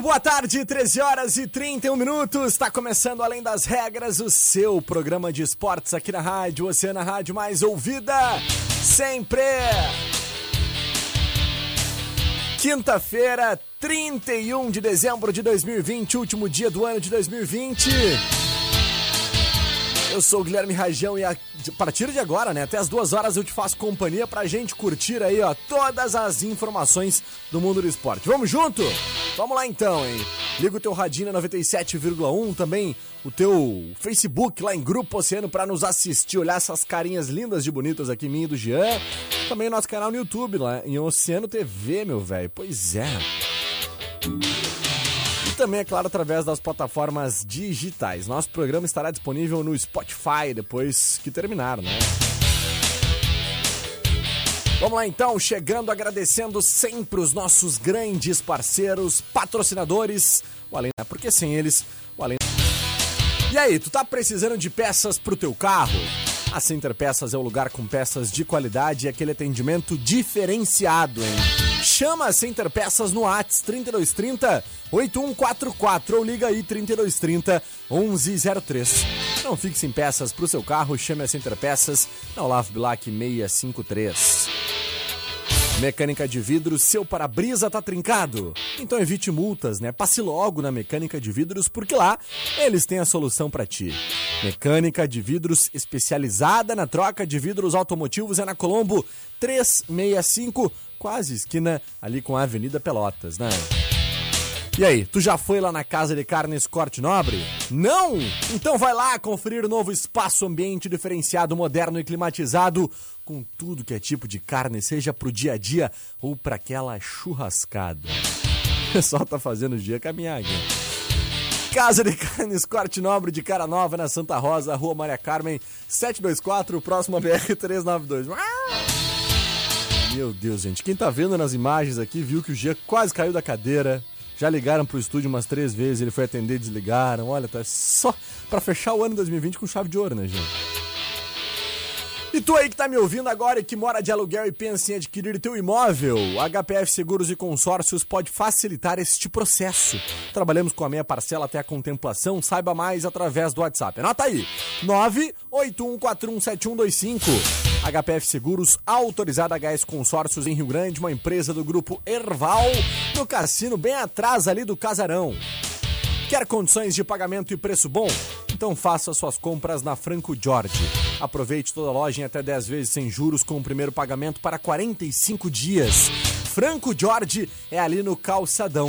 Muito boa tarde, 13 horas e 31 minutos. Está começando Além das Regras, o seu programa de esportes aqui na Rádio Oceana Rádio mais ouvida sempre. Quinta-feira, 31 de dezembro de 2020, último dia do ano de 2020. Eu sou o Guilherme Rajão e a partir de agora, né, até as duas horas eu te faço companhia pra gente curtir aí, ó, todas as informações do mundo do esporte. Vamos junto? Vamos lá então, hein? Liga o teu radinho na 97,1, também o teu Facebook lá em Grupo Oceano pra nos assistir, olhar essas carinhas lindas de bonitas aqui, minha e do Jean. Também o nosso canal no YouTube lá em Oceano TV, meu velho. Pois é. E também, é claro, através das plataformas digitais. Nosso programa estará disponível no Spotify depois que terminar, né? Vamos lá então, chegando agradecendo sempre os nossos grandes parceiros, patrocinadores, o Além, né? porque sem eles, o Além. E aí, tu tá precisando de peças pro teu carro? A Center Peças é o lugar com peças de qualidade e aquele atendimento diferenciado, hein? Chama a Center Peças no Whats 3230 8144 ou liga aí 3230 1103. Não fique sem peças pro seu carro, chame a Center Peças na Olavo Bilac 653. Mecânica de vidros, seu para-brisa tá trincado? Então evite multas, né? Passe logo na Mecânica de Vidros, porque lá eles têm a solução para ti. Mecânica de Vidros especializada na troca de vidros automotivos é na Colombo 365, quase esquina ali com a Avenida Pelotas, né? E aí, tu já foi lá na Casa de Carnes Corte Nobre? Não? Então vai lá conferir o novo espaço ambiente diferenciado, moderno e climatizado, com tudo que é tipo de carne, seja pro dia a dia ou para aquela churrascada. O pessoal tá fazendo o dia caminhar aqui. Casa de Carnes Corte Nobre de Cara Nova, na Santa Rosa, Rua Maria Carmen, 724, próximo a BR-392. Meu Deus, gente. Quem tá vendo nas imagens aqui viu que o Gia quase caiu da cadeira. Já ligaram pro estúdio umas três vezes, ele foi atender desligaram. Olha, tá só pra fechar o ano 2020 com chave de ouro, né, gente? E tu aí que tá me ouvindo agora e que mora de aluguel e pensa em adquirir teu imóvel, HPF Seguros e Consórcios pode facilitar este processo. Trabalhamos com a meia parcela até a contemplação, saiba mais através do WhatsApp. Anota aí, 981417125. HPF Seguros, autorizada HS Consórcios em Rio Grande, uma empresa do grupo Erval, no cassino bem atrás ali do casarão. Quer condições de pagamento e preço bom? Então faça suas compras na Franco Jorge. Aproveite toda a loja em até 10 vezes sem juros com o primeiro pagamento para 45 dias. Franco Jorge é ali no Calçadão.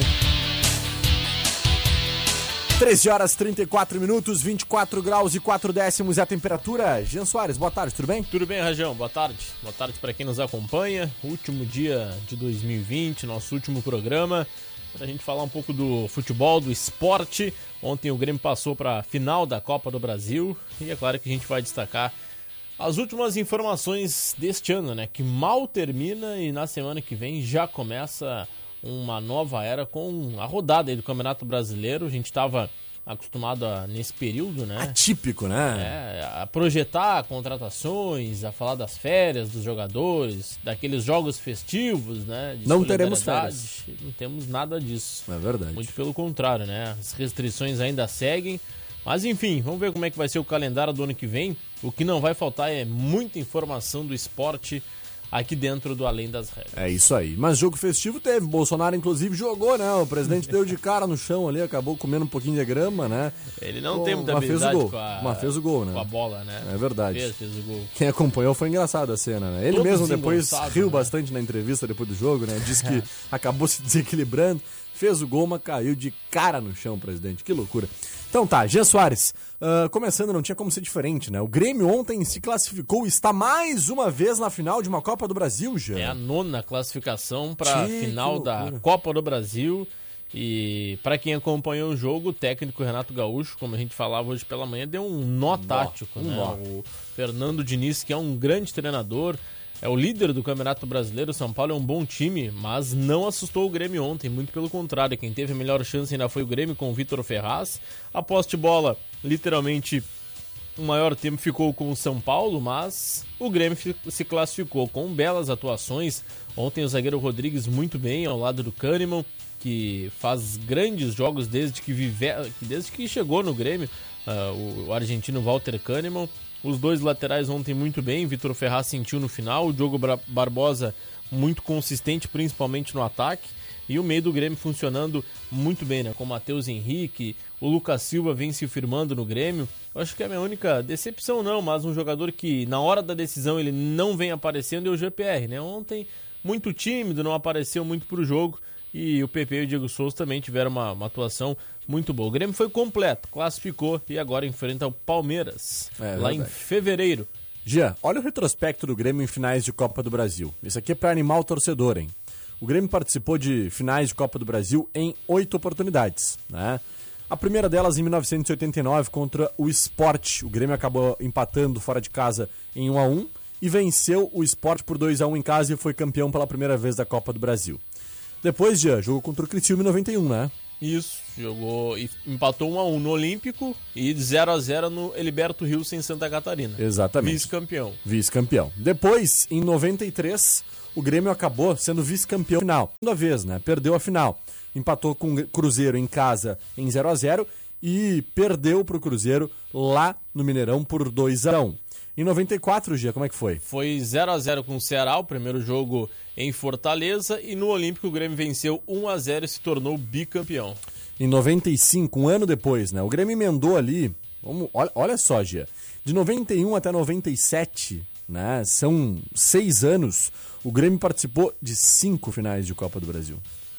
13 horas 34 minutos, 24 graus e 4 décimos é a temperatura. Jean Soares, boa tarde, tudo bem? Tudo bem, Rajão? Boa tarde. Boa tarde para quem nos acompanha. Último dia de 2020, nosso último programa. Para a gente falar um pouco do futebol, do esporte. Ontem o Grêmio passou para a final da Copa do Brasil e é claro que a gente vai destacar as últimas informações deste ano, né? Que mal termina e na semana que vem já começa uma nova era com a rodada do Campeonato Brasileiro. A gente estava acostumado a, nesse período, né? Atípico, né? É, a projetar contratações, a falar das férias dos jogadores, daqueles jogos festivos, né? Não teremos férias. Não temos nada disso. É verdade. Muito pelo contrário, né? As restrições ainda seguem. Mas enfim, vamos ver como é que vai ser o calendário do ano que vem. O que não vai faltar é muita informação do esporte aqui dentro do Além das Regras. É isso aí. Mas jogo festivo teve. Bolsonaro, inclusive, jogou, né? O presidente deu de cara no chão ali, acabou comendo um pouquinho de grama, né? Ele não Pô, tem muita mas fez o habilidade gol. com a, Mas fez o gol, né? com a bola, né? É verdade. Fez, fez o gol. Quem acompanhou foi engraçado a cena, né? Ele Todo mesmo depois riu né? bastante na entrevista depois do jogo, né? Disse que acabou se desequilibrando, fez o gol, mas caiu de cara no chão, presidente. Que loucura. Então tá, Jean Soares, ah, começando, não tinha como ser diferente, né? O Grêmio ontem se classificou está mais uma vez na final de uma Copa do Brasil, Jean. É a nona classificação para Tchê, final da. Copa do Brasil. E para quem acompanhou o jogo, o técnico Renato Gaúcho, como a gente falava hoje pela manhã, deu um nó tático. um né? nó. O Fernando Diniz, que é um grande treinador, é o líder do Campeonato Brasileiro. O São Paulo é um bom time, mas não assustou o Grêmio ontem. Muito pelo contrário, quem teve a melhor chance ainda foi o Grêmio com o Vitor Ferraz. A posse de bola, literalmente, o maior tempo ficou com o São Paulo, mas o Grêmio se classificou com belas atuações. Ontem o zagueiro Rodrigues muito bem ao lado do Kahneman, que faz grandes jogos desde que vive, desde que chegou no Grêmio, o, o argentino Walter Kahneman. Os dois laterais ontem muito bem, Vitor Ferraz sentiu no final, o Diogo Barbosa muito consistente, principalmente no ataque. E o meio do Grêmio funcionando muito bem, né? Com o Matheus Henrique, o Lucas Silva vem se firmando no Grêmio. Eu acho que é a minha única decepção, não, mas um jogador que na hora da decisão ele não vem aparecendo é o GPR, né? Ontem, muito tímido, não apareceu muito pro jogo. E o PP e o Diego Souza também tiveram uma, uma atuação muito boa. O Grêmio foi completo, classificou e agora enfrenta o Palmeiras, É, lá em verdade. fevereiro. Jean, olha o retrospecto do Grêmio em finais de Copa do Brasil. Isso aqui é para animar o torcedor, hein? O Grêmio participou de finais de Copa do Brasil em oito oportunidades, né? A primeira delas em 1989 contra o Sport. O Grêmio acabou empatando fora de casa em 1 a 1 e venceu o Sport por 2 a 1 em casa e foi campeão pela primeira vez da Copa do Brasil. Depois, Jean, jogou contra o Criciúma em 91, né? Isso, jogou e empatou 1 a 1 no Olímpico e 0 a 0 no Heliberto Rios em Santa Catarina. Exatamente. Vice-campeão. Vice-campeão. Depois, em 93, o Grêmio acabou sendo vice-campeão final. Segunda vez, né? Perdeu a final. Empatou com o Cruzeiro em casa em 0 a 0 e perdeu pro Cruzeiro lá no Mineirão por 2 a 1. Em 94, Gia, como é que foi? Foi 0 a 0 com o Ceará, o primeiro jogo em Fortaleza, e no Olímpico o Grêmio venceu 1 a 0 e se tornou bicampeão. Em 95, um ano depois, né? O Grêmio emendou ali. Vamos, olha, olha só, Gia. De 91 até 97, né? São seis anos. O Grêmio participou de cinco finais de Copa do Brasil.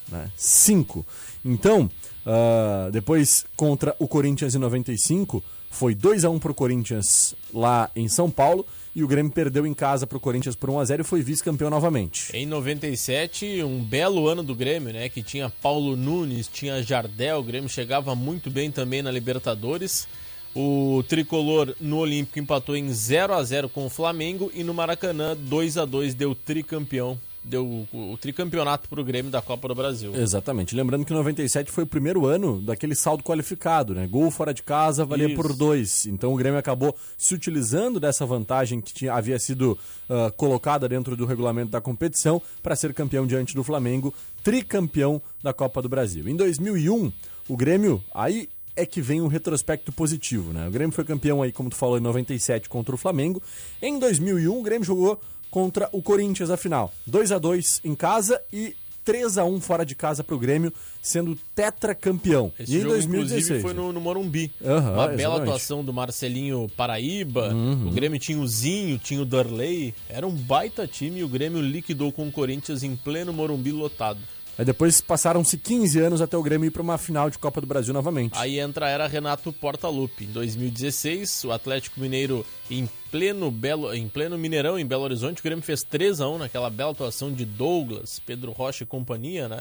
Né? Cinco. Então, ah, depois contra o Corinthians em 95, foi 2 a 1 pro Corinthians lá em São Paulo. E o Grêmio perdeu em casa pro Corinthians por 1 a 0 e foi vice-campeão novamente. Em 97, um belo ano do Grêmio, né? Que tinha Paulo Nunes, tinha Jardel, o Grêmio chegava muito bem também na Libertadores. O tricolor no Olímpico empatou em 0 a 0 com o Flamengo e no Maracanã 2 a 2 deu tricampeão, deu o, o tricampeonato pro Grêmio da Copa do Brasil. Exatamente. Lembrando que 97 foi o primeiro ano daquele saldo qualificado, né? Gol fora de casa valia Isso. por dois. Então o Grêmio acabou se utilizando dessa vantagem que tinha, havia sido ah, colocada dentro do regulamento da competição para ser campeão diante do Flamengo, tricampeão da Copa do Brasil. Em 2001, o Grêmio, aí é que vem um retrospecto positivo, né? O Grêmio foi campeão aí, como tu falou, em 97 contra o Flamengo. Em 2001, o Grêmio jogou contra o Corinthians a final. 2 a 2 em casa e 3 a 1 fora de casa pro Grêmio, sendo tetracampeão. Esse E em jogo, 2016. inclusive, foi no, no Morumbi. Aham, Uma bela exatamente. Uhum. atuação do Marcelinho Paraíba. O Grêmio tinha o Zinho, tinha o Darley. Era um baita time e o Grêmio liquidou com o Corinthians em pleno Morumbi lotado. Aí depois passaram-se 15 anos até o Grêmio ir para uma final de Copa do Brasil novamente. Aí entra a era Renato Portaluppi. Em 2016, o Atlético Mineiro em pleno, Belo, em pleno Mineirão, em Belo Horizonte, o Grêmio fez 3 a 1 naquela bela atuação de Douglas, Pedro Rocha e companhia, né?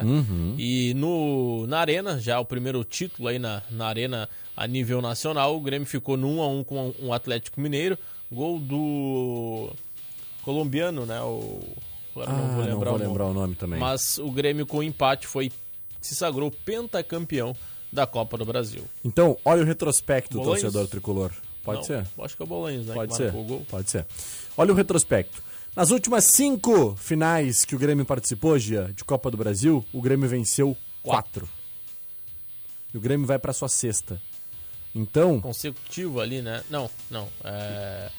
E no, na Arena, já o primeiro título aí na, na Arena a nível nacional, o Grêmio ficou no 1 a 1 com o Atlético Mineiro. Gol do colombiano, né? O, agora Ah, não vou lembrar, não o, vou lembrar nome. o nome também. Mas o Grêmio com empate foi se sagrou pentacampeão da Copa do Brasil. Então, olha o retrospecto do torcedor tricolor. Pode Não, ser? Acho que é o Bolanhos, né? Pode ser. o. Pode ser. Olha o retrospecto. Nas últimas cinco finais que o Grêmio participou, Gia, de Copa do Brasil, o Grêmio venceu quatro. E o Grêmio vai para sua sexta. Então, Consecutivo ali, né? Não, não. É...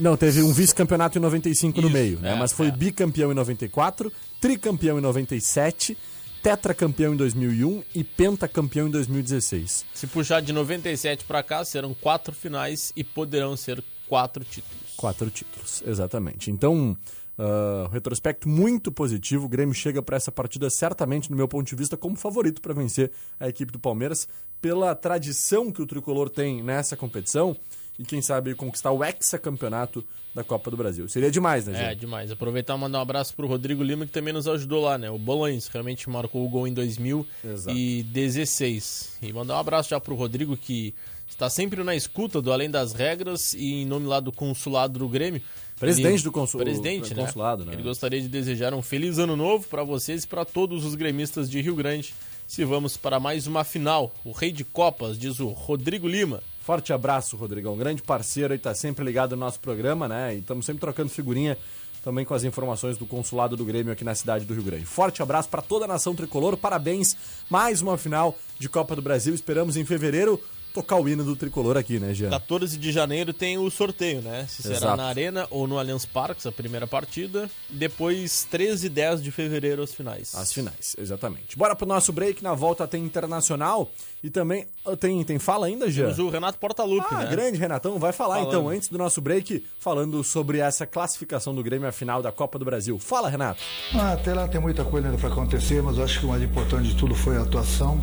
Não, teve um vice-campeonato em 95 no Isso, meio, né? é, Mas foi é. bicampeão em 94, tricampeão em 97, tetracampeão em 2001 e pentacampeão em 2016. Se puxar de 97 pra cá, serão quatro finais e poderão ser quatro títulos. Quatro títulos, exatamente. Então, ah, retrospecto muito positivo. O Grêmio chega para essa partida certamente, no meu ponto de vista, como favorito para vencer a equipe do Palmeiras, pela tradição que o tricolor tem nessa competição e quem sabe conquistar o hexacampeonato da Copa do Brasil. Seria demais, né, É, gente? demais. Aproveitar e mandar um abraço pro Rodrigo Lima, que também nos ajudou lá, né? O Bolões realmente marcou o gol em 2016. E mandar um abraço já pro Rodrigo, que está sempre na escuta do Além das Regras e em nome lá do consulado do Grêmio. Presidente Ele- do consul- Presidente, né? consulado, né? Ele gostaria de desejar um feliz ano novo para vocês e para todos os gremistas de Rio Grande. Se vamos para mais uma final, o Rei de Copas, diz o Rodrigo Lima. Forte abraço, Rodrigão. Grande parceiro e tá sempre ligado no nosso programa, né? E estamos sempre trocando figurinha também com as informações do consulado do Grêmio aqui na cidade do Rio Grande. Forte abraço para toda a nação tricolor. Parabéns. Mais uma final de Copa do Brasil. Esperamos em fevereiro tocar o hino do tricolor aqui, né, Jean? 14 de janeiro tem o sorteio, né? Se será Exato. na Arena ou no Allianz Parque, a primeira partida. Depois, 13 e 10 de fevereiro, as finais. As finais, exatamente. Bora pro nosso break. Na volta tem internacional e também ah, tem, tem fala ainda, Jean? Temos o Renato Portaluppi, Ah, né? grande Renatão, vai falar Falando. então, antes do nosso break, falando sobre essa classificação do Grêmio à final da Copa do Brasil. Fala, Renato. Ah, até lá tem muita coisa ainda para acontecer, mas eu acho que o mais importante de tudo foi a atuação,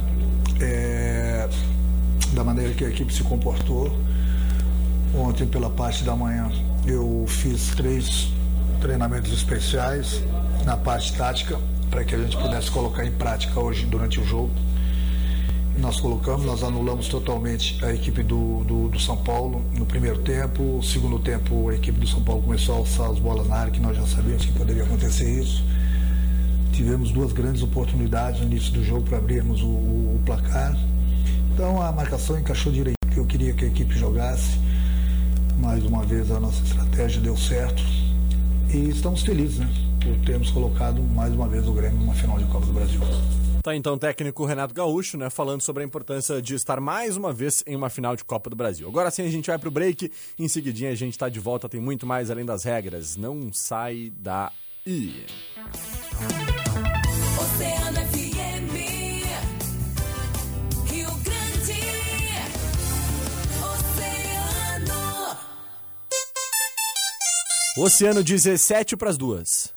é, da maneira que a equipe se comportou. Ontem, pela parte da manhã, eu fiz três treinamentos especiais na parte tática, para que a gente pudesse colocar em prática hoje durante o jogo. Nós colocamos, nós anulamos totalmente a equipe do, do, do São Paulo no primeiro tempo. No segundo tempo, a equipe do São Paulo começou a alçar as bolas na área, que nós já sabíamos que poderia acontecer isso. Tivemos duas grandes oportunidades no início do jogo para abrirmos o, o placar. Então a marcação encaixou direito. Eu queria que a equipe jogasse. Mais uma vez a nossa estratégia deu certo. E estamos felizes, né? Por termos colocado mais uma vez o Grêmio numa final de Copa do Brasil. Tá então o técnico Renato Gaúcho, né, falando sobre a importância de estar mais uma vez em uma final de Copa do Brasil. Agora sim a gente vai pro break, em seguidinha a gente tá de volta, tem muito mais além das regras. Não sai daí. Oceano Oceano 17 pras duas.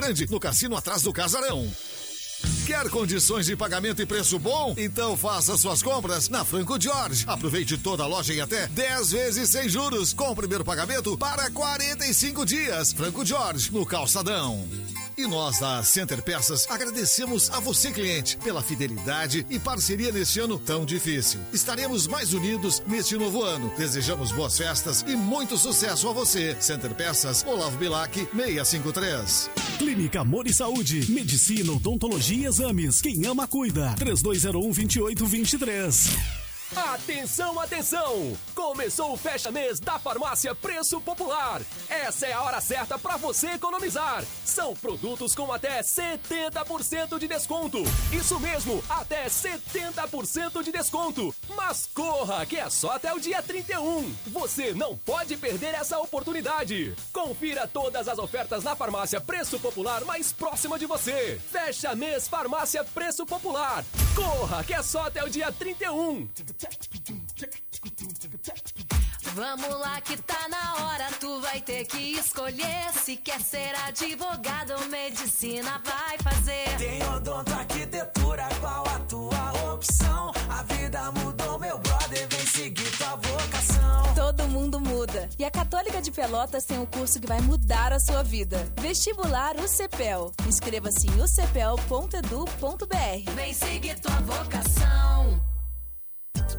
Grande, no cassino atrás do Casarão. Quer condições de pagamento e preço bom? Então faça suas compras na Franco George. Aproveite toda a loja em até 10 vezes sem juros, com o primeiro pagamento para 45 dias. Franco George, no Calçadão. E nós da Center Peças agradecemos a você, cliente, pela fidelidade e parceria neste ano tão difícil. Estaremos mais unidos neste novo ano. Desejamos boas festas e muito sucesso a você. Center Peças, Olavo Bilac, 653. Clínica Amor e Saúde. Medicina, odontologia e exames. Quem ama, cuida. 3201-2823. Atenção, atenção! Começou o fecha mês da farmácia Preço Popular. Essa é a hora certa para você economizar. São produtos com até 70% de desconto. Isso mesmo, até 70% de desconto. Mas corra, que é só até o dia 31. Você não pode perder essa oportunidade. Confira todas as ofertas na farmácia Preço Popular mais próxima de você. Fecha mês Farmácia Preço Popular. Corra, que é só até o dia 31. Vamos lá que tá na hora, tu vai ter que escolher se quer ser advogado ou medicina vai fazer. Tem odonto arquitetura, qual a tua opção? A vida mudou, meu brother, vem seguir tua vocação. Todo mundo muda. E a Católica de Pelotas tem um curso que vai mudar a sua vida. Vestibular UCPEL. Inscreva-se em ucpel.edu.br. Vem seguir tua vocação.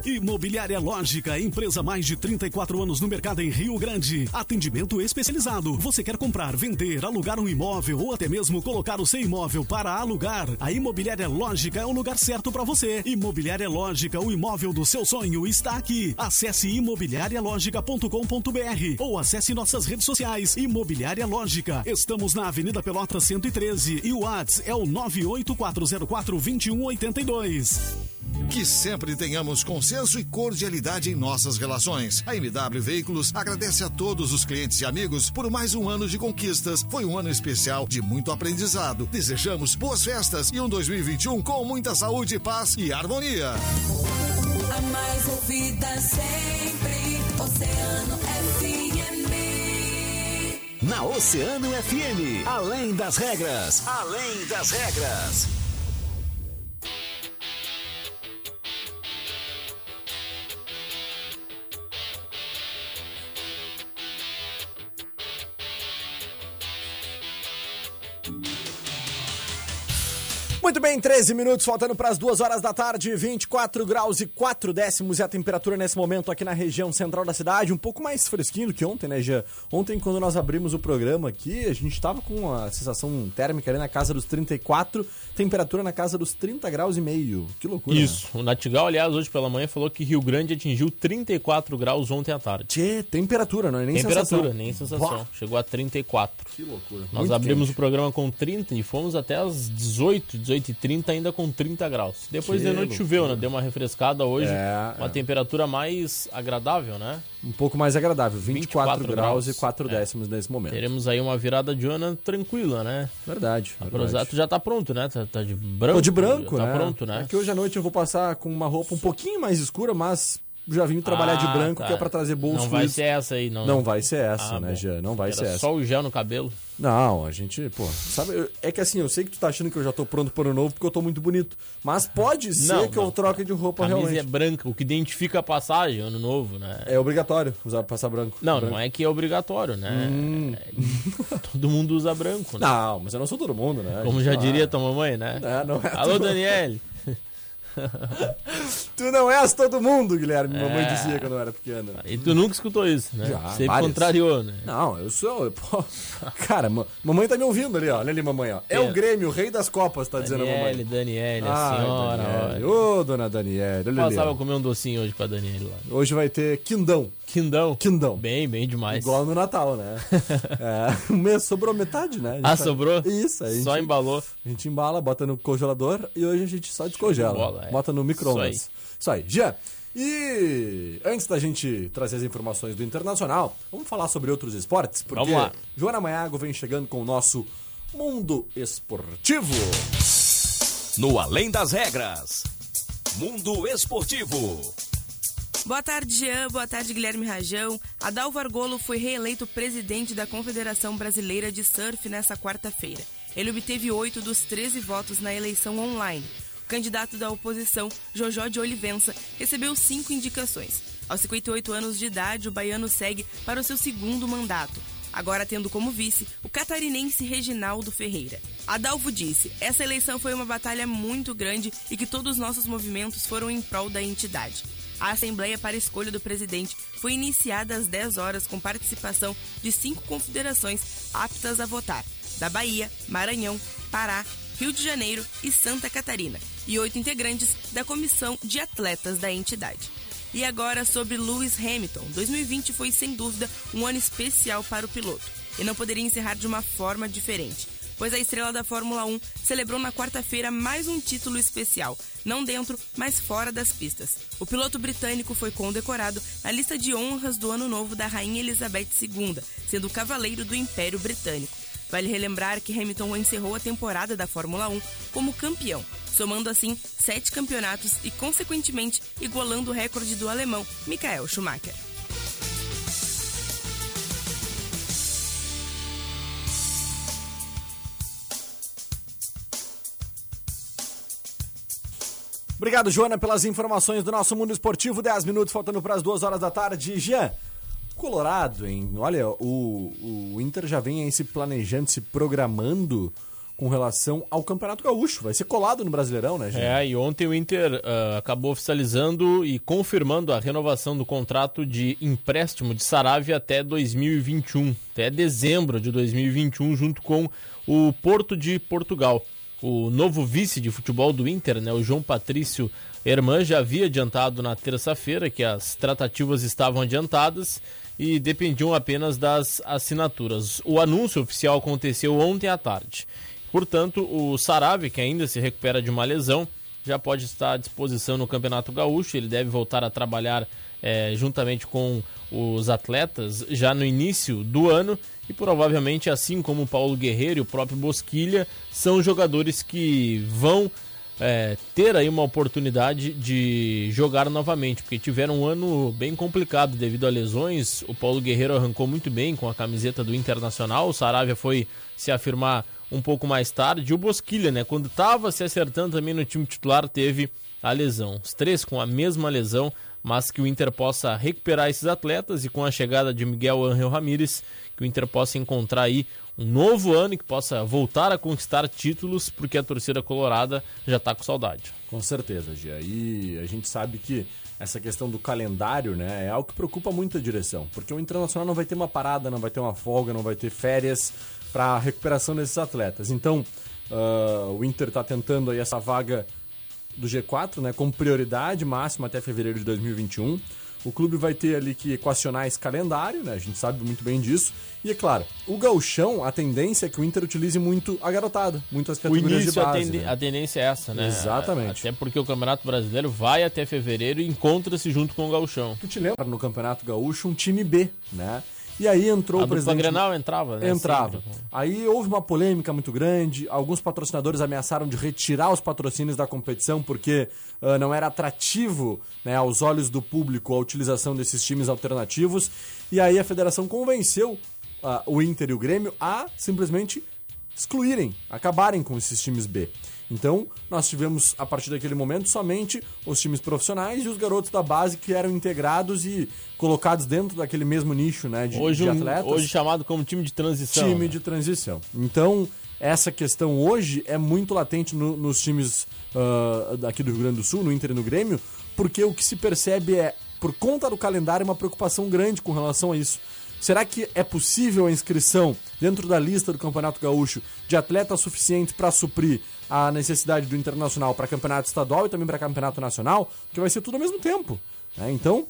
Imobiliária Lógica, empresa mais de 34 anos no mercado em Rio Grande. Atendimento especializado. Você quer comprar, vender, alugar um imóvel ou até mesmo colocar o seu imóvel para alugar? A Imobiliária Lógica é o lugar certo para você. Imobiliária Lógica, o imóvel do seu sonho está aqui. Acesse imobiliarialogica.com.br ou acesse nossas redes sociais. Imobiliária Lógica. Estamos na Avenida Pelota 113 e o WhatsApp é o 984042182. Que sempre tenhamos consenso e cordialidade em nossas relações. A MW Veículos agradece a todos os clientes e amigos por mais um ano de conquistas. Foi um ano especial de muito aprendizado. Desejamos boas festas e um 2021 com muita saúde, paz e harmonia. A mais ouvida sempre, Oceano FM. Na Oceano FM, além das regras, além das regras. Muito bem, 13 minutos, faltando para as 2 horas da tarde, 24 graus e 4 décimos é a temperatura nesse momento aqui na região central da cidade, um pouco mais fresquinho do que ontem, né, Jean? Ontem, quando nós abrimos o programa aqui, a gente estava com a sensação térmica ali na casa dos 34, temperatura na casa dos 30 graus e meio. Que loucura. né? Isso. O Natigal, aliás, hoje pela manhã falou que Rio Grande atingiu 34 graus ontem à tarde. Tchê, temperatura, não é nem Temperatura, sensação. nem sensação. Chegou a 34. que loucura. Nós Muito abrimos quente. o programa com 30 e fomos até as 18, 18 e 30 ainda com 30 graus. Depois Que de noite choveu, né? Deu uma refrescada hoje. É, uma é. temperatura mais agradável, né? Um pouco mais agradável, 24, 24 graus, graus. e 4 É. décimos nesse momento. Teremos aí uma virada de ano tranquila, né? Verdade. A verdade. Prosato já tá pronto, né? Tá, tá de branco. Tô de branco, Tá né? pronto, né? É que hoje à noite eu vou passar com uma roupa um pouquinho mais escura, mas já vim trabalhar de Ah, branco, tá. que é pra trazer bons Não vai fluidos. ser essa aí, não. Não vai ser essa, Ah, né, bom. Jean? Não vai Era ser essa. só o gel no cabelo. Não, a gente, pô, sabe, é que assim, eu sei que tu tá achando que eu já tô pronto para o novo porque eu tô muito bonito, mas pode ser Não, que não. eu troque de roupa Camisa realmente. é branca, o que identifica a passagem, ano novo, né? É obrigatório usar passar branco. Não, branco. não é que é obrigatório, né? Hum. É- Todo mundo usa branco, né? Não, mas eu não sou todo mundo, né? Como já não diria tua mamãe, né? É, não é Alô, Daniele. Tu não és todo mundo, Guilherme, mamãe É. dizia quando eu era pequena. E tu nunca escutou isso, né? Já, Sempre várias. contrariou, né? Não, eu sou. Pô, cara, ma- mamãe tá me ouvindo ali, ó. Olha ali, mamãe, ó. É, É. o Grêmio, o rei das Copas, tá dizendo a Daniele, mamãe. Daniele, a Ai, senhora. Daniele. Ô, dona Daniele, olha ali. Passava ó. a comer um docinho hoje com a Daniele lá. Hoje vai ter quindão. Quindão. Quindão. Bem, bem demais. Igual no Natal, né? é, sobrou metade, né? Gente Ah, tá- sobrou? Isso, aí. Só embalou. A gente embala, bota no congelador e hoje a gente só descongela. bola, é. Bota no micro-ondas. Isso Isso aí. Jean, e antes da gente trazer as informações do Internacional, vamos falar sobre outros esportes? Porque Vamos lá. Joana Maiago vem chegando com o nosso Mundo Esportivo. No Além das Regras. Mundo Esportivo. Boa tarde, Jean. Boa tarde, Guilherme Rajão. Adalvo Argolo foi reeleito presidente da Confederação Brasileira de Surf nesta quarta-feira. Ele obteve oito dos 13 votos na eleição online. O candidato da oposição, Jojó de Olivença, recebeu cinco indicações. Aos 58 anos de idade, o baiano segue para o seu segundo mandato. Agora tendo como vice o catarinense Reginaldo Ferreira. Adalvo disse: essa eleição foi uma batalha muito grande e que todos os nossos movimentos foram em prol da entidade. A Assembleia para Escolha do Presidente foi iniciada às 10 horas com participação de cinco confederações aptas a votar: da Bahia, Maranhão, Pará, Rio de Janeiro e Santa Catarina, e oito integrantes da comissão de atletas da entidade. E agora sobre Lewis Hamilton. 2020 foi sem dúvida um ano especial para o piloto e não poderia encerrar de uma forma diferente pois a estrela da Fórmula 1 celebrou na quarta-feira mais um título especial, não dentro, mas fora das pistas. O piloto britânico foi condecorado na lista de honras do Ano Novo da Rainha Elizabeth II, sendo o cavaleiro do Império Britânico. Vale relembrar que Hamilton encerrou a temporada da Fórmula 1 como campeão, somando assim sete campeonatos e, consequentemente, igualando o recorde do alemão Michael Schumacher. Obrigado, Joana, pelas informações do nosso mundo esportivo. 10 minutos faltando para as 2 horas da tarde. Jean, Colorado, hein? Olha, o, o Inter já vem aí se planejando, se programando com relação ao Campeonato Gaúcho. Vai ser colado no Brasileirão, né, Jean? É, e ontem o Inter ah, acabou oficializando e confirmando a renovação do contrato de empréstimo de Saravia até 2021, até dezembro de 2021, junto com o Porto de Portugal. O novo vice de futebol do Inter, né, o João Patrício Herman, já havia adiantado na terça-feira que as tratativas estavam adiantadas e dependiam apenas das assinaturas. O anúncio oficial aconteceu ontem à tarde. Portanto, o Sarave, que ainda se recupera de uma lesão, já pode estar à disposição no Campeonato Gaúcho. Ele deve voltar a trabalhar eh, juntamente com os atletas já no início do ano e provavelmente, assim como o Paulo Guerreiro e o próprio Bosquilha, são jogadores que vão é, ter aí uma oportunidade de jogar novamente, porque tiveram um ano bem complicado devido a lesões. O Paulo Guerreiro arrancou muito bem com a camiseta do Internacional, o Saravia foi se afirmar um pouco mais tarde. E o Bosquilha, né, quando estava se acertando também no time titular, teve a lesão. Os três com a mesma lesão, mas que o Inter possa recuperar esses atletas e com a chegada de Miguel Angel Ramírez, que o Inter possa encontrar aí um novo ano que possa voltar a conquistar títulos, porque a torcida colorada já está com saudade. Com certeza, Gia. E a gente sabe que essa questão do calendário, né, é algo que preocupa muito a direção, porque o Internacional não vai ter uma parada, não vai ter uma folga, não vai ter férias para a recuperação desses atletas. Então, ah, o Inter está tentando aí essa vaga do G4, né, como prioridade máxima até fevereiro de 2021. O clube vai ter ali que equacionar esse calendário, né? A gente sabe muito bem disso. E é claro, o gauchão, a tendência é que o Inter utilize muito a garotada, muito as O categorias início, de a, base. tende- né? a tendência é essa, né? Exatamente. Até porque o Campeonato Brasileiro vai até fevereiro e encontra-se junto com o Gauchão. Tu te lembra no Campeonato Gaúcho um time B, né? E aí entrou A o presidente. Grenal entrava, né? Entrava. Sempre. Aí houve uma polêmica muito grande. Alguns patrocinadores ameaçaram de retirar os patrocínios da competição porque ah, não era atrativo né, aos olhos do público a utilização desses times alternativos. E aí a federação convenceu ah, o Inter e o Grêmio a simplesmente excluírem, acabarem com esses times B. Então, nós tivemos, a partir daquele momento, somente os times profissionais e os garotos da base que eram integrados e colocados dentro daquele mesmo nicho né, de, Hoje, de atletas hoje chamado como time de transição. time né? de transição. Então, essa questão hoje é muito latente no- nos times aqui do Rio Grande do Sul, no Inter e no Grêmio, porque o que se percebe é, por conta do calendário, uma preocupação grande com relação a isso. Será que é possível a inscrição dentro da lista do Campeonato Gaúcho de atletas suficientes para suprir a necessidade do internacional para campeonato estadual e também para campeonato nacional? Porque vai ser tudo ao mesmo tempo. né? Então,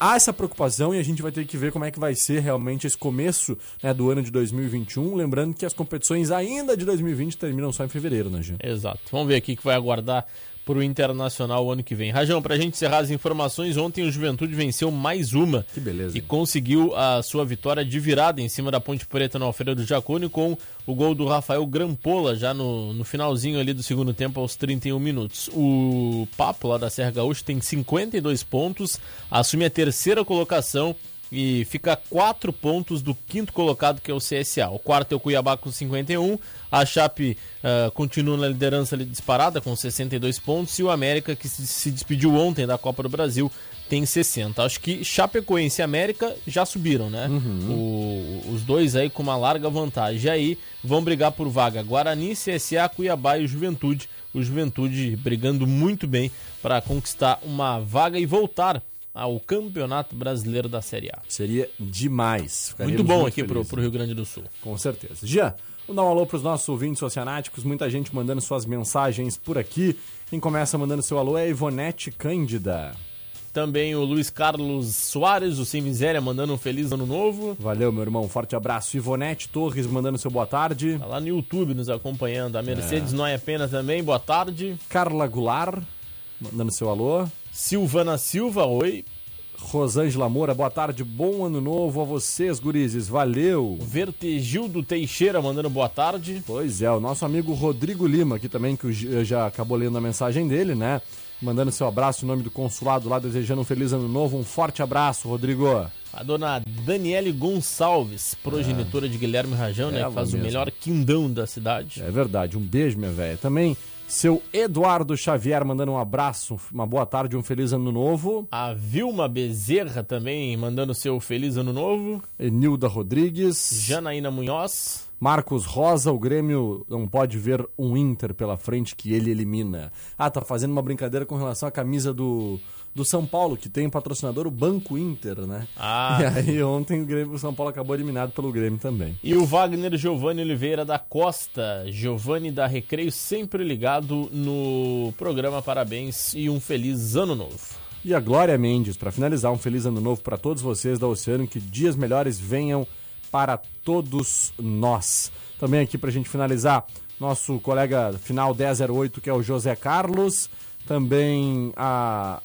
há essa preocupação e a gente vai ter que ver como é que vai ser realmente esse começo né, do ano de 2021. Lembrando que as competições ainda de 2020 terminam só em fevereiro, né, Gê? Exato. Vamos ver aqui que vai aguardar para o Internacional o ano que vem. Rajão, para a gente encerrar as informações, ontem o Juventude venceu mais uma. Que beleza. E conseguiu a sua vitória de virada em cima da Ponte Preta no Alfredo Jacone com o gol do Rafael Grampola já no, no finalzinho ali do segundo tempo aos 31 minutos. O Papo lá da Serra Gaúcha tem 52 pontos, assume a terceira colocação e fica a quatro pontos do quinto colocado, que é o CSA. O quarto é o Cuiabá com 51. A Chape ah, continua na liderança ali disparada com 62 pontos. E o América, que se, despediu ontem da Copa do Brasil, tem 60. Acho que Chapecoense e América já subiram, né? O- os dois aí com uma larga vantagem. E aí vão brigar por vaga Guarani, CSA, Cuiabá e o Juventude. O Juventude brigando muito bem para conquistar uma vaga e voltar ao Campeonato Brasileiro da Série A. Seria demais. Muito bom aqui pro, felizes. pro Rio Grande do Sul. Com certeza. Jean, vamos dar um alô para os nossos ouvintes oceanáticos. Muita gente mandando suas mensagens por aqui. Quem começa mandando seu alô é a Ivonete Cândida. Também o Luiz Carlos Soares, o Sem Miséria, mandando um feliz ano novo. Valeu, meu irmão. Forte abraço. Ivonete Torres mandando seu boa tarde. Tá lá no YouTube nos acompanhando. A Mercedes Noia Pena também, boa tarde. Carla Goulart mandando seu alô. Silvana Silva, oi. Rosângela Moura, boa tarde. Bom ano novo a vocês, gurizes. Valeu. Vertegildo Teixeira mandando boa tarde. Pois é, o nosso amigo Rodrigo Lima aqui também, que o G- já acabou lendo a mensagem dele, né? Mandando seu abraço em nome do consulado lá, desejando um feliz ano novo. Um forte abraço, Rodrigo. A dona Daniele Gonçalves, progenitora de Guilherme Rajão, né? Que faz o mesma. melhor quindão da cidade. É verdade, um beijo, minha velha. Também Seu Eduardo Xavier mandando um abraço, uma boa tarde, um feliz ano novo. A Vilma Bezerra também mandando seu feliz ano novo. Enilda Rodrigues. Janaína Munhoz. Marcos Rosa, o Grêmio não pode ver um Inter pela frente que ele elimina. Ah, tá fazendo uma brincadeira com relação à camisa do, do São Paulo, que tem patrocinador o Banco Inter, né? Ah. E aí ontem o, Grêmio, o São Paulo acabou eliminado pelo Grêmio também. E o Wagner Giovanni Oliveira da Costa, Giovanni da Recreio, sempre ligado no programa Parabéns e um feliz ano novo. E a Glória Mendes, para finalizar, um feliz ano novo para todos vocês da Oceano, que dias melhores venham para todos nós. Também aqui para a gente finalizar, nosso colega final 1008, que é o José Carlos. Também a,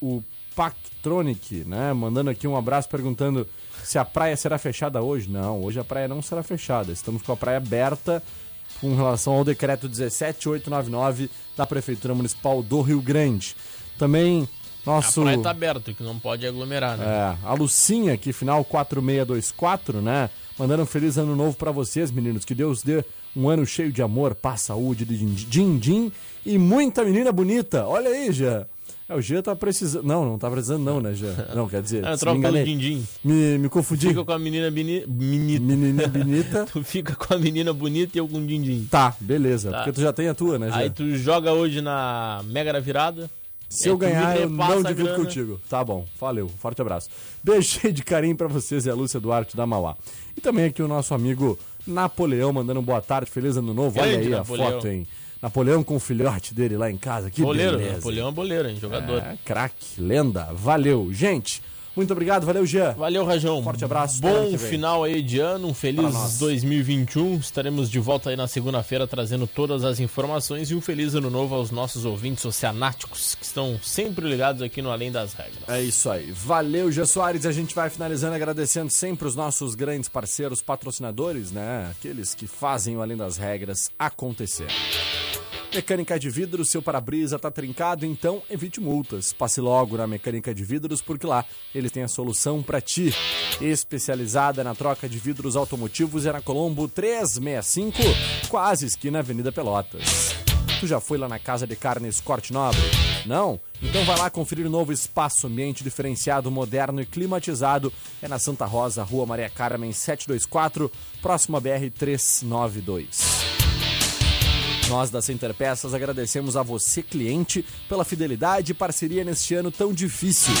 o Pactronic, né? Mandando aqui um abraço perguntando se a praia será fechada hoje. Não, hoje a praia não será fechada. Estamos com a praia aberta com relação ao decreto 17899 da Prefeitura Municipal do Rio Grande. Também nosso... A praia tá aberta, que não pode aglomerar, né? É, a Lucinha aqui, final 4624, né? Mandando um feliz ano novo para vocês, meninos. Que Deus dê um ano cheio de amor, paz, saúde, de din-din e muita menina bonita. Olha aí, já. É, o Gia tá precisando. Não, não tá precisando, não, né, Gia? Não, quer dizer. Ah, troca pelo din-din. Me, me confundi. Fica com a menina bini... bonita. Menina bonita. tu fica com a menina bonita e eu com o din-din. Tá, beleza. Tá. Porque tu já tem a tua, né, Gia? Aí tu joga hoje na Mega da Virada. Se aí eu ganhar, eu não a divido contigo. Tá bom, valeu. Forte abraço. Beijo de carinho pra vocês e a Lúcia Duarte da Mauá. E também aqui o nosso amigo Napoleão mandando um boa tarde, feliz ano novo. Olha Grande aí a Napoleão. foto, hein? Napoleão com o filhote dele lá em casa. Que boleiro, beleza. Napoleão é boleiro, hein? Jogador. É, craque, lenda. Valeu. Gente, muito obrigado. Valeu, Jean. Valeu, Rajão. Forte abraço. Bom final aí de ano, um feliz nós. 2021. Estaremos de volta aí na segunda-feira trazendo todas as informações e um feliz ano novo aos nossos ouvintes oceanáticos que estão sempre ligados aqui no Além das Regras. É isso aí. Valeu, Gia Soares. A gente vai finalizando agradecendo sempre os nossos grandes parceiros, patrocinadores, né? Aqueles que fazem o Além das Regras acontecer. Mecânica de vidro, seu para-brisa tá trincado, então evite multas. Passe logo na Mecânica de Vidros, porque lá eles têm a solução para ti. Especializada na troca de vidros automotivos é na Colombo 365, quase esquina Avenida Pelotas. Tu já foi lá na Casa de Carnes Corte Nobre? Não? Então vai lá conferir o novo espaço ambiente diferenciado, moderno e climatizado. É na Santa Rosa, Rua Maria Carmen 724, próximo a BR 392. Nós da Center Peças agradecemos a você, cliente, pela fidelidade e parceria neste ano tão difícil.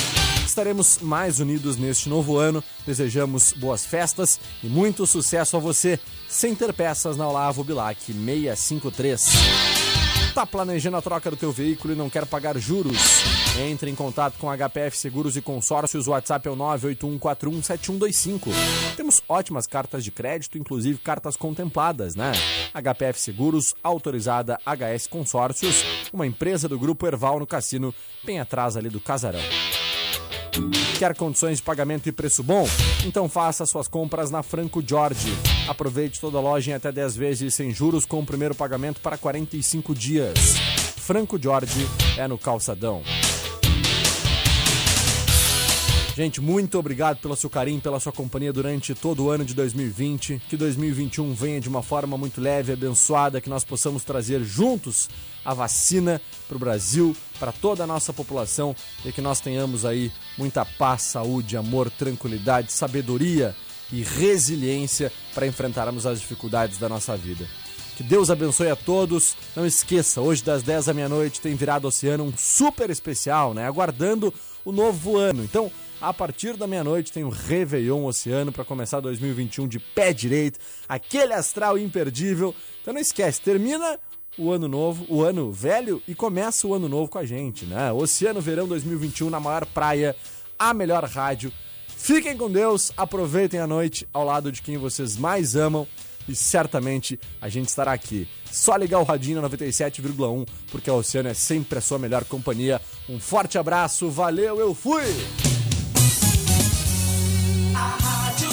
Estaremos mais unidos neste novo ano. Desejamos boas festas e muito sucesso a você. Center Peças na Olavo Bilac 653. Tá planejando a troca do teu veículo e não quer pagar juros? Entre em contato com HPF Seguros e Consórcios. O WhatsApp é o 981417125. Temos ótimas cartas de crédito, inclusive cartas contempladas, né? HPF Seguros, autorizada HS Consórcios, uma empresa do Grupo Erval no Cassino, bem atrás ali do Casarão. Quer condições de pagamento e preço bom? Então faça suas compras na Franco Jorge. Aproveite toda a loja em até 10 vezes sem juros com o primeiro pagamento para 45 dias. Franco Jorge é no Calçadão. Gente, muito obrigado pelo seu carinho, pela sua companhia durante todo o ano de 2020. Que 2021 venha de uma forma muito leve abençoada, que nós possamos trazer juntos a vacina para o Brasil, para toda a nossa população e que nós tenhamos aí muita paz, saúde, amor, tranquilidade, sabedoria e resiliência para enfrentarmos as dificuldades da nossa vida. Que Deus abençoe a todos. Não esqueça, hoje das 10 da meia-noite tem virado oceano um super especial, né? Aguardando o novo ano. Então, a partir da meia-noite tem o Réveillon Oceano para começar 2021 de pé direito, aquele astral imperdível. Então não esquece, termina o ano novo, o ano velho e começa o ano novo com a gente, né? Oceano Verão 2021 na maior praia, a melhor rádio. Fiquem com Deus, aproveitem a noite ao lado de quem vocês mais amam e certamente a gente estará aqui. Só ligar o radinho na 97,1 porque a Oceano é sempre a sua melhor companhia. Um forte abraço, valeu, eu fui! Aha,